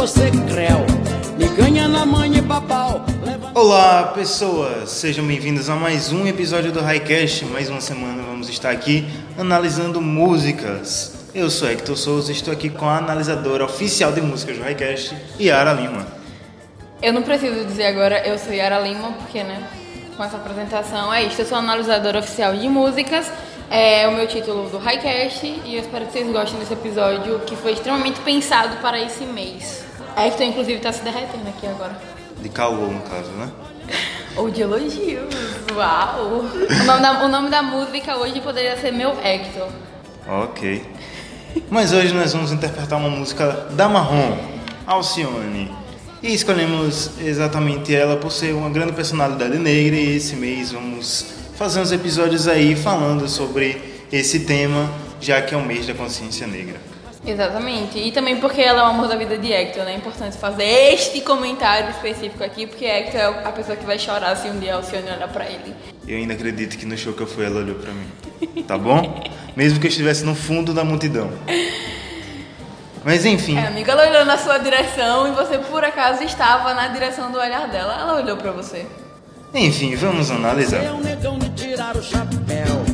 você creu. Me ganha na mãe e papau. Olá, pessoas! Sejam bem-vindos a mais um episódio do Highcast. Mais uma semana vamos estar aqui analisando músicas. Eu sou Hector Souza e estou aqui com a analisadora oficial de músicas do Highcast, Yara Lima. Eu não preciso dizer agora, eu sou Yara Lima, porque, né, com essa apresentação é isso. Eu sou analisadora oficial de músicas, é o meu título do Highcast, e eu espero que vocês gostem desse episódio, que foi extremamente pensado para esse mês. Hector, inclusive, está se derretendo aqui agora. De caô, no caso, né? Ou de elogios, uau! O nome, da, o nome da música hoje poderia ser Meu Hector. Ok. Mas hoje nós vamos interpretar uma música da Marrom, Alcione. E escolhemos exatamente ela por ser uma grande personalidade negra e esse mês vamos fazer uns episódios aí falando sobre esse tema, já que é o mês da consciência negra. Exatamente. E também porque ela é o amor da vida de Hector, né? É importante fazer este comentário específico aqui, porque Hector é a pessoa que vai chorar se um dia Alcione olhar pra ele. Eu ainda acredito que no show que eu fui ela olhou pra mim. Tá bom? Mesmo que eu estivesse no fundo da multidão. Mas enfim. É, amiga, ela olhou na sua direção e você por acaso estava na direção do olhar dela. Ela olhou pra você. Enfim, vamos analisar. é um negão de tirar o chapéu.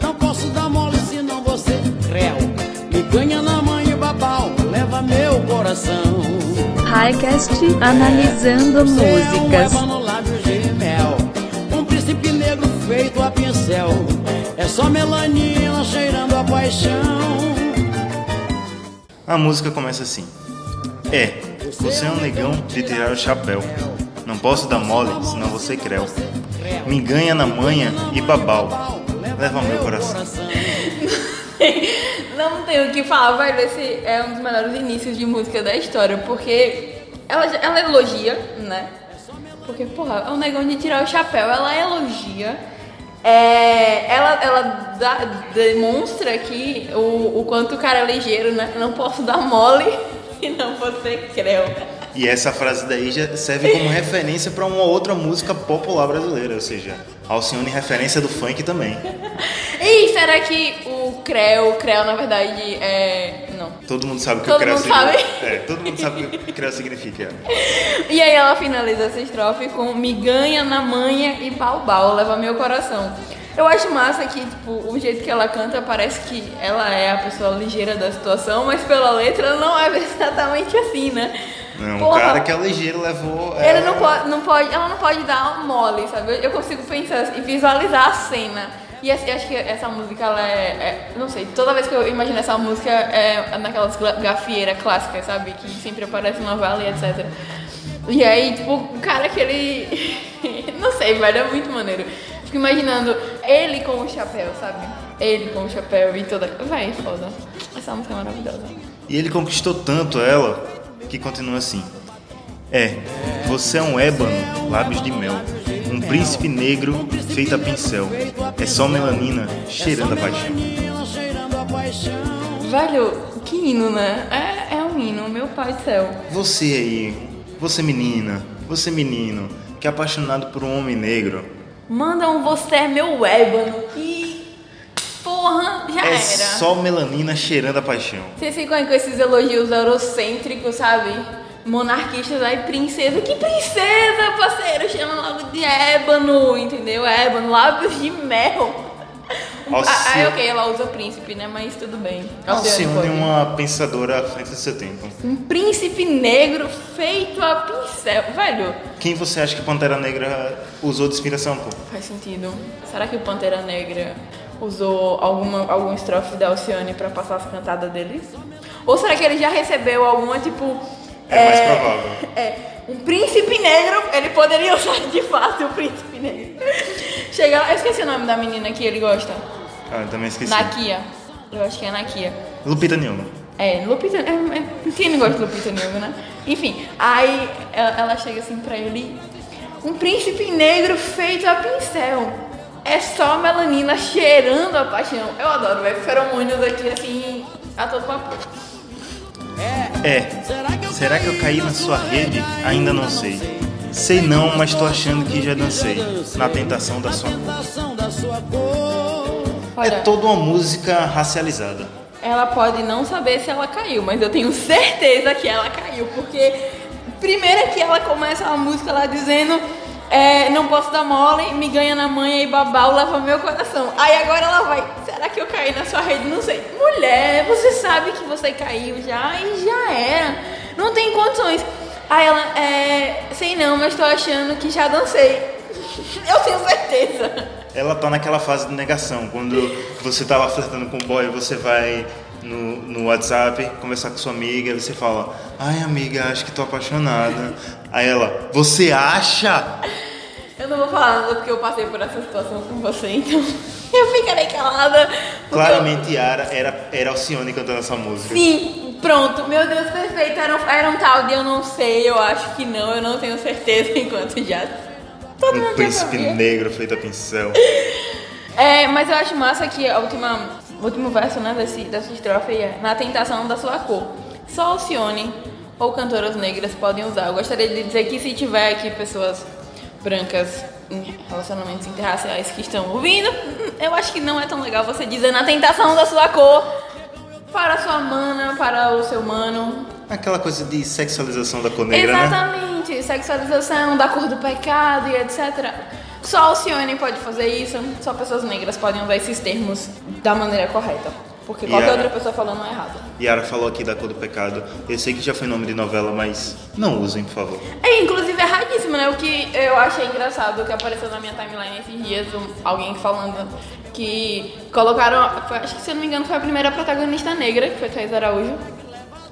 Não posso dar mole senão você creu. Me ganha na. Leva meu coração. Highcast analisando Você é um músicas. lábios de mel Um príncipe negro feito a pincel É só melanina cheirando a paixão A música começa assim. É, você é um negão de tirar o chapéu. Não posso dar mole, senão você creu. Me ganha na manha e babau. Leva meu coração. Não tenho o que falar, velho. Esse é um dos melhores inícios de música da história, porque ela, ela elogia, né? Porque, porra, é um negão de tirar o chapéu. Ela elogia. É, ela ela dá- demonstra aqui o, o quanto o cara é ligeiro, né? Não posso dar mole, senão você creu. E essa frase daí já serve como referência para uma outra música popular brasileira, ou seja, Alcione referência do funk também. E será que o creu, o creu na verdade é. Não. Todo mundo sabe o que Todo o creu significa. sabe? É, todo mundo sabe o que o creu significa. E aí ela finaliza essa estrofe com me ganha na manha e bau bau, leva meu coração. Eu acho massa que, tipo, o jeito que ela canta parece que ela é a pessoa ligeira da situação, mas pela letra não é exatamente assim, né? Não, o Porra, cara que é ligeiro levou. Ela- não pode, não pode, ela não pode dar um mole, sabe? Eu consigo pensar e visualizar a cena. E acho que essa música, ela é, é- Não sei, toda vez que eu imagino essa música é naquelas gafieiras clássicas, sabe? Que sempre aparece em novela e etc. E aí, tipo, o cara que ele. não sei, velho, é muito maneiro. Fico imaginando ele com o chapéu, sabe? Ele com o chapéu e toda. Vai, foda. Essa música é maravilhosa. E ele conquistou tanto ela que continua assim. É, você é um ébano, lábios de mel. Um príncipe negro feito a pincel. É só melanina cheirando a paixão. Velho, que hino, né? É, é um hino, meu pai do céu. Você aí, você menina, você menino, que é apaixonado por um homem negro. Manda um você é meu ébano que. Porra, já É era. só melanina cheirando a paixão. Vocês ficam aí com esses elogios eurocêntricos, sabe? Monarquistas aí, princesa. Que princesa, parceiro? Chama logo de ébano, entendeu? Ébano, lábios de mel. Ah, ah, ok, ela usa príncipe, né? Mas tudo bem. Alcione é uma pensadora à frente do seu tempo. Um príncipe negro feito a pincel. Velho, Quem você acha que Pantera Negra usou de inspiração, pô? Faz sentido. Será que o Pantera Negra usou alguma, algum estrofe da Alcione pra passar as cantadas deles? Ou será que ele já recebeu alguma, tipo... É mais provável. É, um príncipe negro, ele poderia usar de fato o príncipe negro. Chega lá, eu esqueci o nome da menina que ele gosta. Ah, eu também esqueci. Nakia. Eu acho que é Nakia. Lupita Nyong'o. É, Lupita. É, é, quem não gosta de Lupita Nyong'o, né? Enfim, aí ela, ela chega assim pra ele: Um príncipe negro feito a pincel. É só melanina cheirando a paixão. Eu adoro, velho. Feromônios aqui assim, a todo vapor. É, será que eu caí na sua rede? Ainda não sei. Sei não, mas tô achando que já dancei na tentação da sua cor. tentação da sua cor É toda uma música racializada. ela pode não saber se ela caiu, mas eu tenho certeza que ela caiu, porque primeiro é que ela começa a música lá dizendo é, não posso dar mole, me ganha na manha e babau leva meu coração. Aí agora ela vai, será que eu caí na sua rede? Não sei. Mulher, você sabe que você caiu já e já era. Não tem condições. Aí ela, é, sei não, mas tô achando que já dancei. Eu tenho certeza. Ela tá naquela fase de negação. Quando você tava flertando com o boy, você vai no, no WhatsApp conversar com sua amiga, você fala, ai amiga, acho que tô apaixonada. Aí ela, você acha? Eu não vou falar nada porque eu passei por essa situação com você, então eu ficarei calada. porque eu- Claramente Yara era, era Alcione cantando essa música. Sim, pronto, meu Deus, perfeito. Era um, era um tal de eu não sei, eu acho que não, eu não tenho certeza enquanto já. Todo Um príncipe negro feito a pincel. É, mas eu acho massa que a última, o último verso né, desse, dessa estrofe é Na tentação da sua cor. Só Alcione ou cantoras negras podem usar. Eu gostaria de dizer que se tiver aqui pessoas brancas em relacionamentos interraciais que estão ouvindo, eu acho que não é tão legal você dizer na tentação da sua cor para sua mana, para o seu mano. Aquela coisa de sexualização da cor negra, né? Exatamente, sexualização da cor do pecado e etc. Só Alcione pode fazer isso, só pessoas negras podem usar esses termos da maneira correta. Porque qualquer Yeah. outra pessoa falando é errado. Yara falou aqui da cor do pecado. Eu sei que já foi nome de novela, mas não usem, por favor. É, inclusive, erradíssimo, né? O que eu achei engraçado, que apareceu na minha timeline esses dias, alguém falando que colocaram, acho que se eu não me engano foi a primeira protagonista negra, que foi Thais Araújo.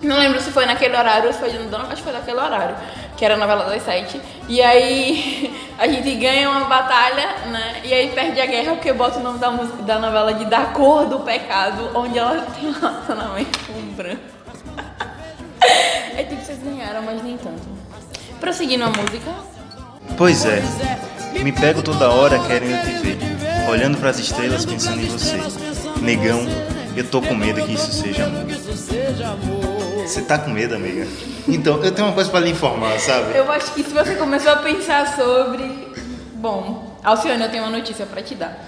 Não lembro se foi naquele horário ou se foi no acho que foi naquele horário, que era a novela das sete. E aí a gente ganha uma batalha, né? E aí perde a guerra porque bota o nome da música da novela de Da Cor do Pecado, onde ela tem um relacionamento com um branco. É tipo, vocês ganharam, mas nem tanto. Prosseguindo a música. Pois é, me pego toda hora querendo te ver, olhando pras estrelas pensando em você. Negão, eu tô com medo que isso seja amor. Você tá com medo, amiga? Então, eu tenho uma coisa pra lhe informar, sabe? Eu acho que se você começou a pensar sobre. Bom, Alcione, eu tenho uma notícia pra te dar.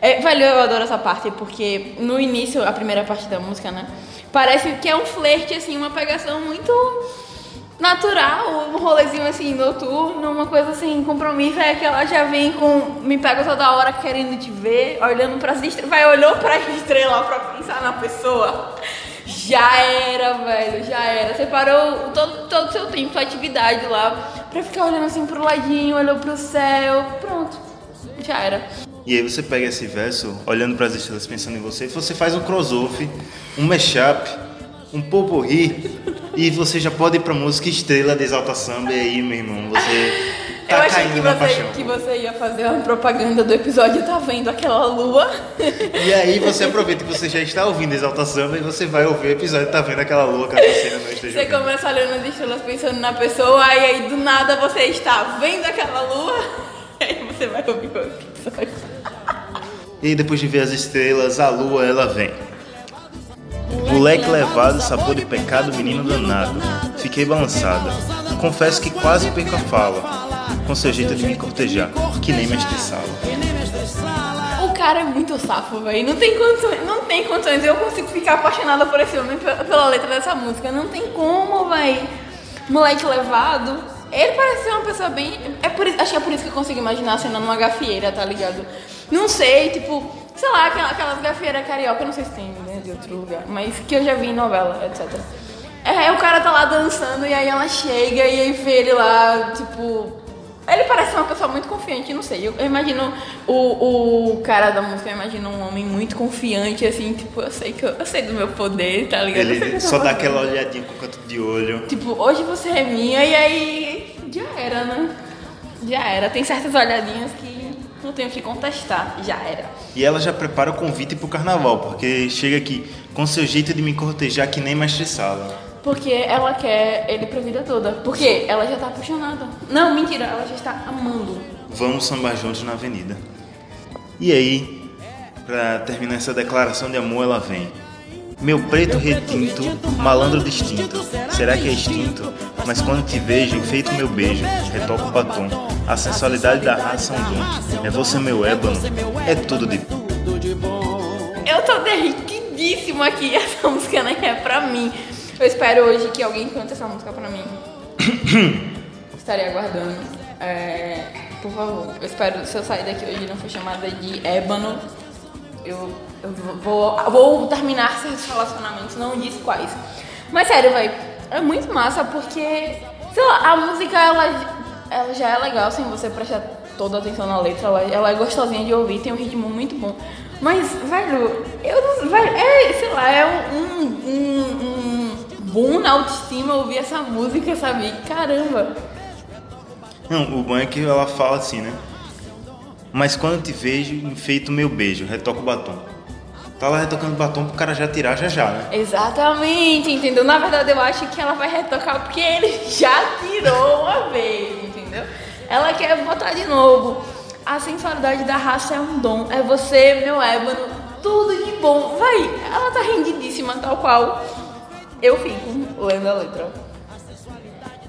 É, velho, eu adoro essa parte porque no início, a primeira parte da música, né? Parece que é um flerte, assim, uma pegação muito natural, um rolezinho assim, noturno, uma coisa assim, compromisso. É que ela já vem com. Me pega toda hora querendo te ver, olhando pras estrelas. Vai, olhou pra estrela pra pensar na pessoa. Já era, velho, já era. Você parou todo, todo o seu tempo, sua atividade lá, pra ficar olhando assim pro ladinho, olhou pro céu, pronto. Já era. E aí você pega esse verso, olhando pras estrelas pensando em você, você faz um crossover, um mashup, um poporri, e você já pode ir pra música Estrela de Exalta Samba, e aí, meu irmão, você Eu tá achei que caindo na você, que você ia fazer uma propaganda do episódio Tá Vendo Aquela Lua? E aí você aproveita que você já está ouvindo Exalta Samba e você vai ouvir o episódio, tá vendo aquela louca que você não esteja Você ouvindo. começa olhando as estrelas pensando na pessoa, e aí do nada você está vendo aquela lua, e aí você vai ouvir o episódio. E depois de ver as estrelas, a lua ela vem. Moleque levado, sabor de pecado, menino danado. Fiquei balançada. Confesso que quase perco a fala. Com seu jeito de me cortejar, que nem mestre sala. O cara é muito safo, velho. Não tem condições, não tem condições. Eu consigo ficar apaixonada por esse homem pe- pela letra dessa música. Não tem como, velho. Moleque levado. Ele parece ser uma pessoa bem. É por, acho que é por isso que eu consigo imaginar a cena numa gafieira, tá ligado? Não sei, tipo, sei lá, aquela- aquelas gafieiras carioca, não sei se tem né, de outro lugar, mas que eu já vi em novela, etc. É, o cara tá lá dançando e aí ela chega e aí vê ele lá, tipo. Ele parece uma pessoa muito confiante, não sei. Eu, eu imagino o, o cara da música, eu imagino um homem muito confiante, assim, tipo, eu sei que eu, eu sei do meu poder, tá ligado? Ele só dá aquela olhadinha com o canto de olho. Tipo, hoje você é minha e aí já era, né? Já era. Tem certas olhadinhas que não tenho o que contestar. Já era. E ela já prepara o convite pro carnaval, porque chega aqui com seu jeito de me cortejar que nem mestre sala. Porque ela quer ele pra vida toda. Porque ela já tá apaixonada. Não, mentira, ela já está amando. Vamos sambar juntos na avenida. E aí, pra terminar essa declaração de amor, ela vem. Meu preto retinto, malandro distinto. Será que é extinto? Mas quando te vejo, enfeito meu beijo, retoco o batom. A sensualidade da raça é um dom. É você meu ébano, é tudo de Eu tô derretidíssima aqui. Essa música nem é pra mim. Eu espero hoje que alguém cante essa música pra mim. Estarei aguardando. É, por favor, eu espero se eu sair daqui hoje e não for chamada de ébano, eu, eu vou, vou terminar certos relacionamentos, não disse quais. Mas sério, velho, é muito massa porque, sei lá, a música ela, ela já é legal sem você prestar toda a atenção na letra, ela, ela é gostosinha de ouvir, tem um ritmo muito bom. Mas, velho, eu não. Velho, é, sei lá, é um, um, um boom na autoestima ouvir essa música, sabe? Caramba! Não, o bom é que ela fala assim, né? Mas quando te vejo, enfeito meu beijo, retoco o batom. Tá lá retocando o batom pro cara já tirar já já, né? Exatamente, entendeu? Na verdade, eu acho que ela vai retocar porque ele já tirou uma vez, entendeu? Ela quer botar de novo. A sensualidade da raça é um dom. É você, meu ébano, tudo de bom. Vai, ela tá rendidíssima, tal qual eu fico lendo a letra.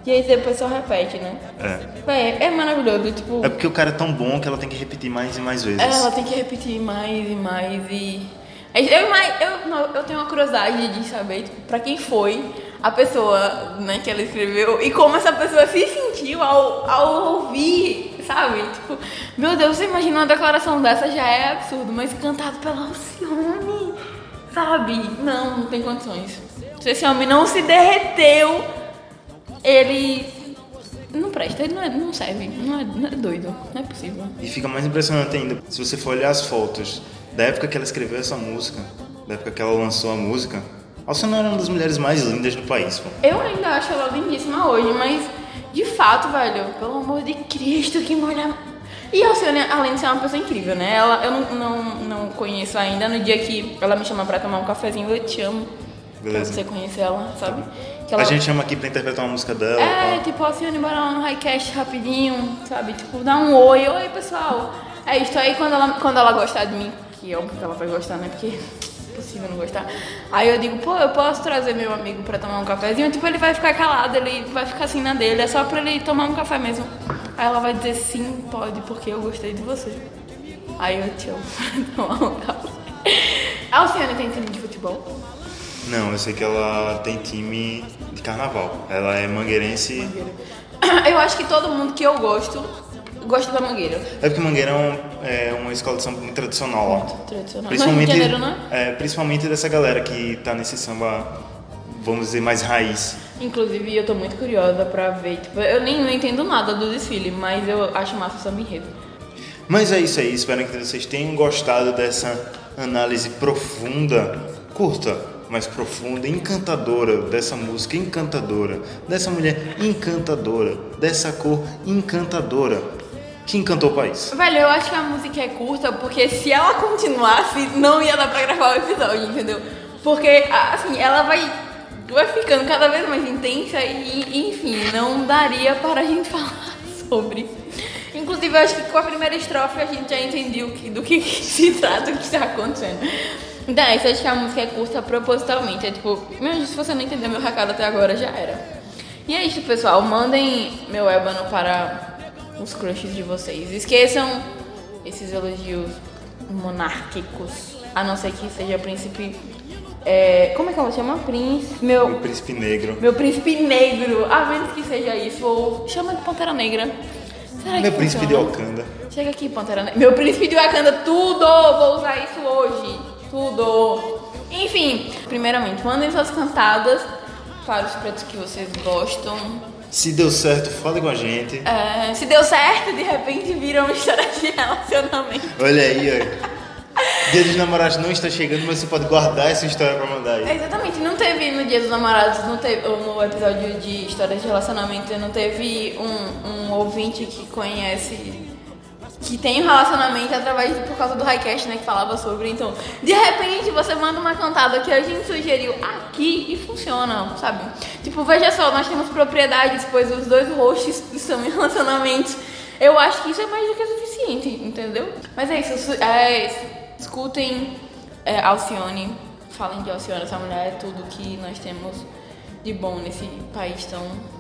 E aí depois só repete, né? É. Véi, é maravilhoso, tipo. É porque o cara é tão bom que ela tem que repetir mais e mais vezes. Ela tem que repetir mais e mais e. Eu, eu, não, eu tenho uma curiosidade de saber tipo, pra quem foi a pessoa né, que ela escreveu e como essa pessoa se sentiu ao, ao ouvir, sabe? Tipo, meu Deus, você imagina uma declaração dessa já é absurdo, mas cantado pela Alcione, sabe? Não, não tem condições. Se esse homem não se derreteu, ele não presta, ele não, é, não serve, não é, não é doido, não é possível. E fica mais impressionante ainda se você for olhar as fotos da época que ela escreveu essa música, da época que ela lançou a música. Alcione era uma das mulheres mais lindas do país, pô. Eu ainda acho ela lindíssima hoje, mas de fato, velho, pelo amor de Cristo, que mulher. E a Alcione, além de ser uma pessoa incrível, né? Ela, eu não, não, não conheço ainda. No dia que ela me chama pra tomar um cafezinho, eu te amo. Beleza. Pra você conhecer ela, sabe? Que ela... A gente chama aqui pra interpretar uma música dela. É, pá. tipo, Alcione, bora lá no highcast rapidinho, sabe? Tipo, dá um oi, oi pessoal. É isso aí quando ela, quando ela gostar de mim, que óbvio que ela vai gostar, né? Porque é impossível não gostar. Aí eu digo, pô, eu posso trazer meu amigo pra tomar um cafezinho? Tipo, ele vai ficar calado, ele vai ficar assim na dele, é só pra ele tomar um café mesmo. Aí ela vai dizer, sim, pode, porque eu gostei de você. Aí eu te amo pra tomar um café. A Alcione tem time de futebol? Não, eu sei que ela tem time de carnaval. Ela é mangueirense. Eu acho que todo mundo que eu gosto, gosta da Mangueira. É porque Mangueira é, um- é uma escola de samba muito tradicional lá. Tradicional. Principalmente, No Rio de Janeiro, né? é, principalmente dessa galera que tá nesse samba, vamos dizer, mais raiz. Inclusive, eu tô muito curiosa pra ver. Tipo, eu nem não entendo nada do desfile, mas eu acho massa o samba enredo. Mas é isso aí, espero que vocês tenham gostado dessa análise profunda, curta, mas profunda, encantadora dessa música encantadora, dessa mulher encantadora, dessa cor encantadora que encantou o país. Velho, eu acho que a música é curta porque se ela continuasse, não ia dar pra gravar o episódio, entendeu? Porque, assim, ela vai, vai ficando cada vez mais intensa e, enfim, não daria para a gente falar sobre. Inclusive, eu acho que com a primeira estrofe a gente já entendeu que, do que se trata, o que está acontecendo. Então, é isso, eu acho que a música é curta propositalmente. É tipo, meu, se você não entendeu meu recado até agora, já era. E é isso, pessoal. Mandem meu ébano para os crushes de vocês. Esqueçam esses elogios monárquicos. A não ser que seja príncipe. é, como é que ela chama? Príncipe. O Meu, príncipe negro. meu príncipe negro. A menos que seja isso. Ou chama de Pantera Negra. Será Meu príncipe de funciona? Wakanda. Chega aqui, Pantera Negra. Meu príncipe de Wakanda, tudo! Vou usar isso hoje. Tudo. Enfim, primeiramente, mandem suas cantadas para os pretos que vocês gostam. Se deu certo, fale com a gente. É, se deu certo, de repente viram uma história de relacionamento. Olha aí, ó. Dia dos namorados não está chegando, mas você pode guardar essa história pra mandar É, aí. exatamente, não teve no Dia dos Namorados, não teve, ou no episódio de histórias de relacionamento, não teve um, um ouvinte que conhece, que tem um relacionamento através por causa do Highcast, né, que falava sobre. Então, de repente você manda uma cantada que a gente sugeriu aqui e funciona, sabe? Tipo, veja só, nós temos propriedades, pois os dois hosts estão em relacionamentos. Eu acho que isso é mais do que suficiente, entendeu? Mas é isso, é, escutem é, Alcione, falem de Alcione, essa mulher é tudo que nós temos de bom nesse país tão.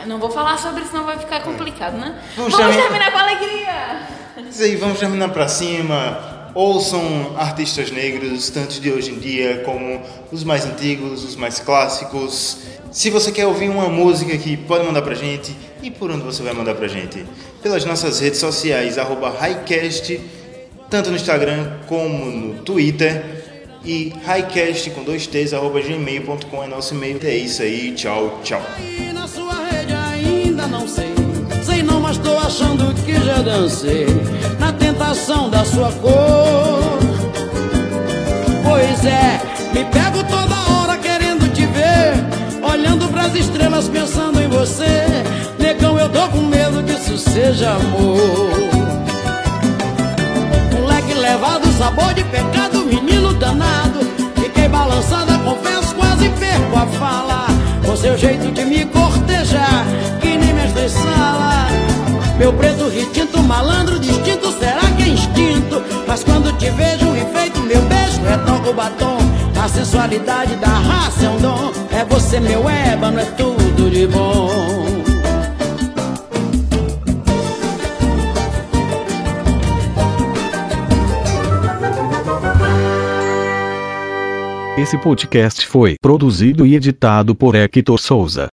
Ah, Não vou falar sobre isso, senão vai ficar complicado, né? Vamos Vamos, terminar- terminar com alegria! Isso aí, vamos terminar pra cima. ouçam artistas negros, tanto de hoje em dia como os mais antigos, os mais clássicos. Se você quer ouvir uma música aqui, pode mandar pra gente. E por onde você vai mandar pra gente? Pelas nossas redes sociais, arroba Highcast, tanto no Instagram como no Twitter. E highcast com dois T's, arroba gmail.com é nosso e-mail. É isso aí, tchau, tchau. E na sua rede ainda não sei. Sei não, mas tô achando que já dancei na tentação da sua cor. Pois é, me pego toda hora querendo te ver, olhando pras estrelas pensando em você. Negão, eu tô com medo que isso seja amor. Moleque levado, sabor de pecado, menino danado. Fiquei balançada, confesso, quase perco a fala. Com seu jeito de me cortejar, que nem mestre sala. Meu preto retinto, malandro distinto, será que é instinto? Mas quando te vejo enfeito, meu beijo retoca o batom. A sensualidade da raça é um dom. É você, meu ébano, é tudo de bom. Esse podcast foi produzido e editado por Hector Souza.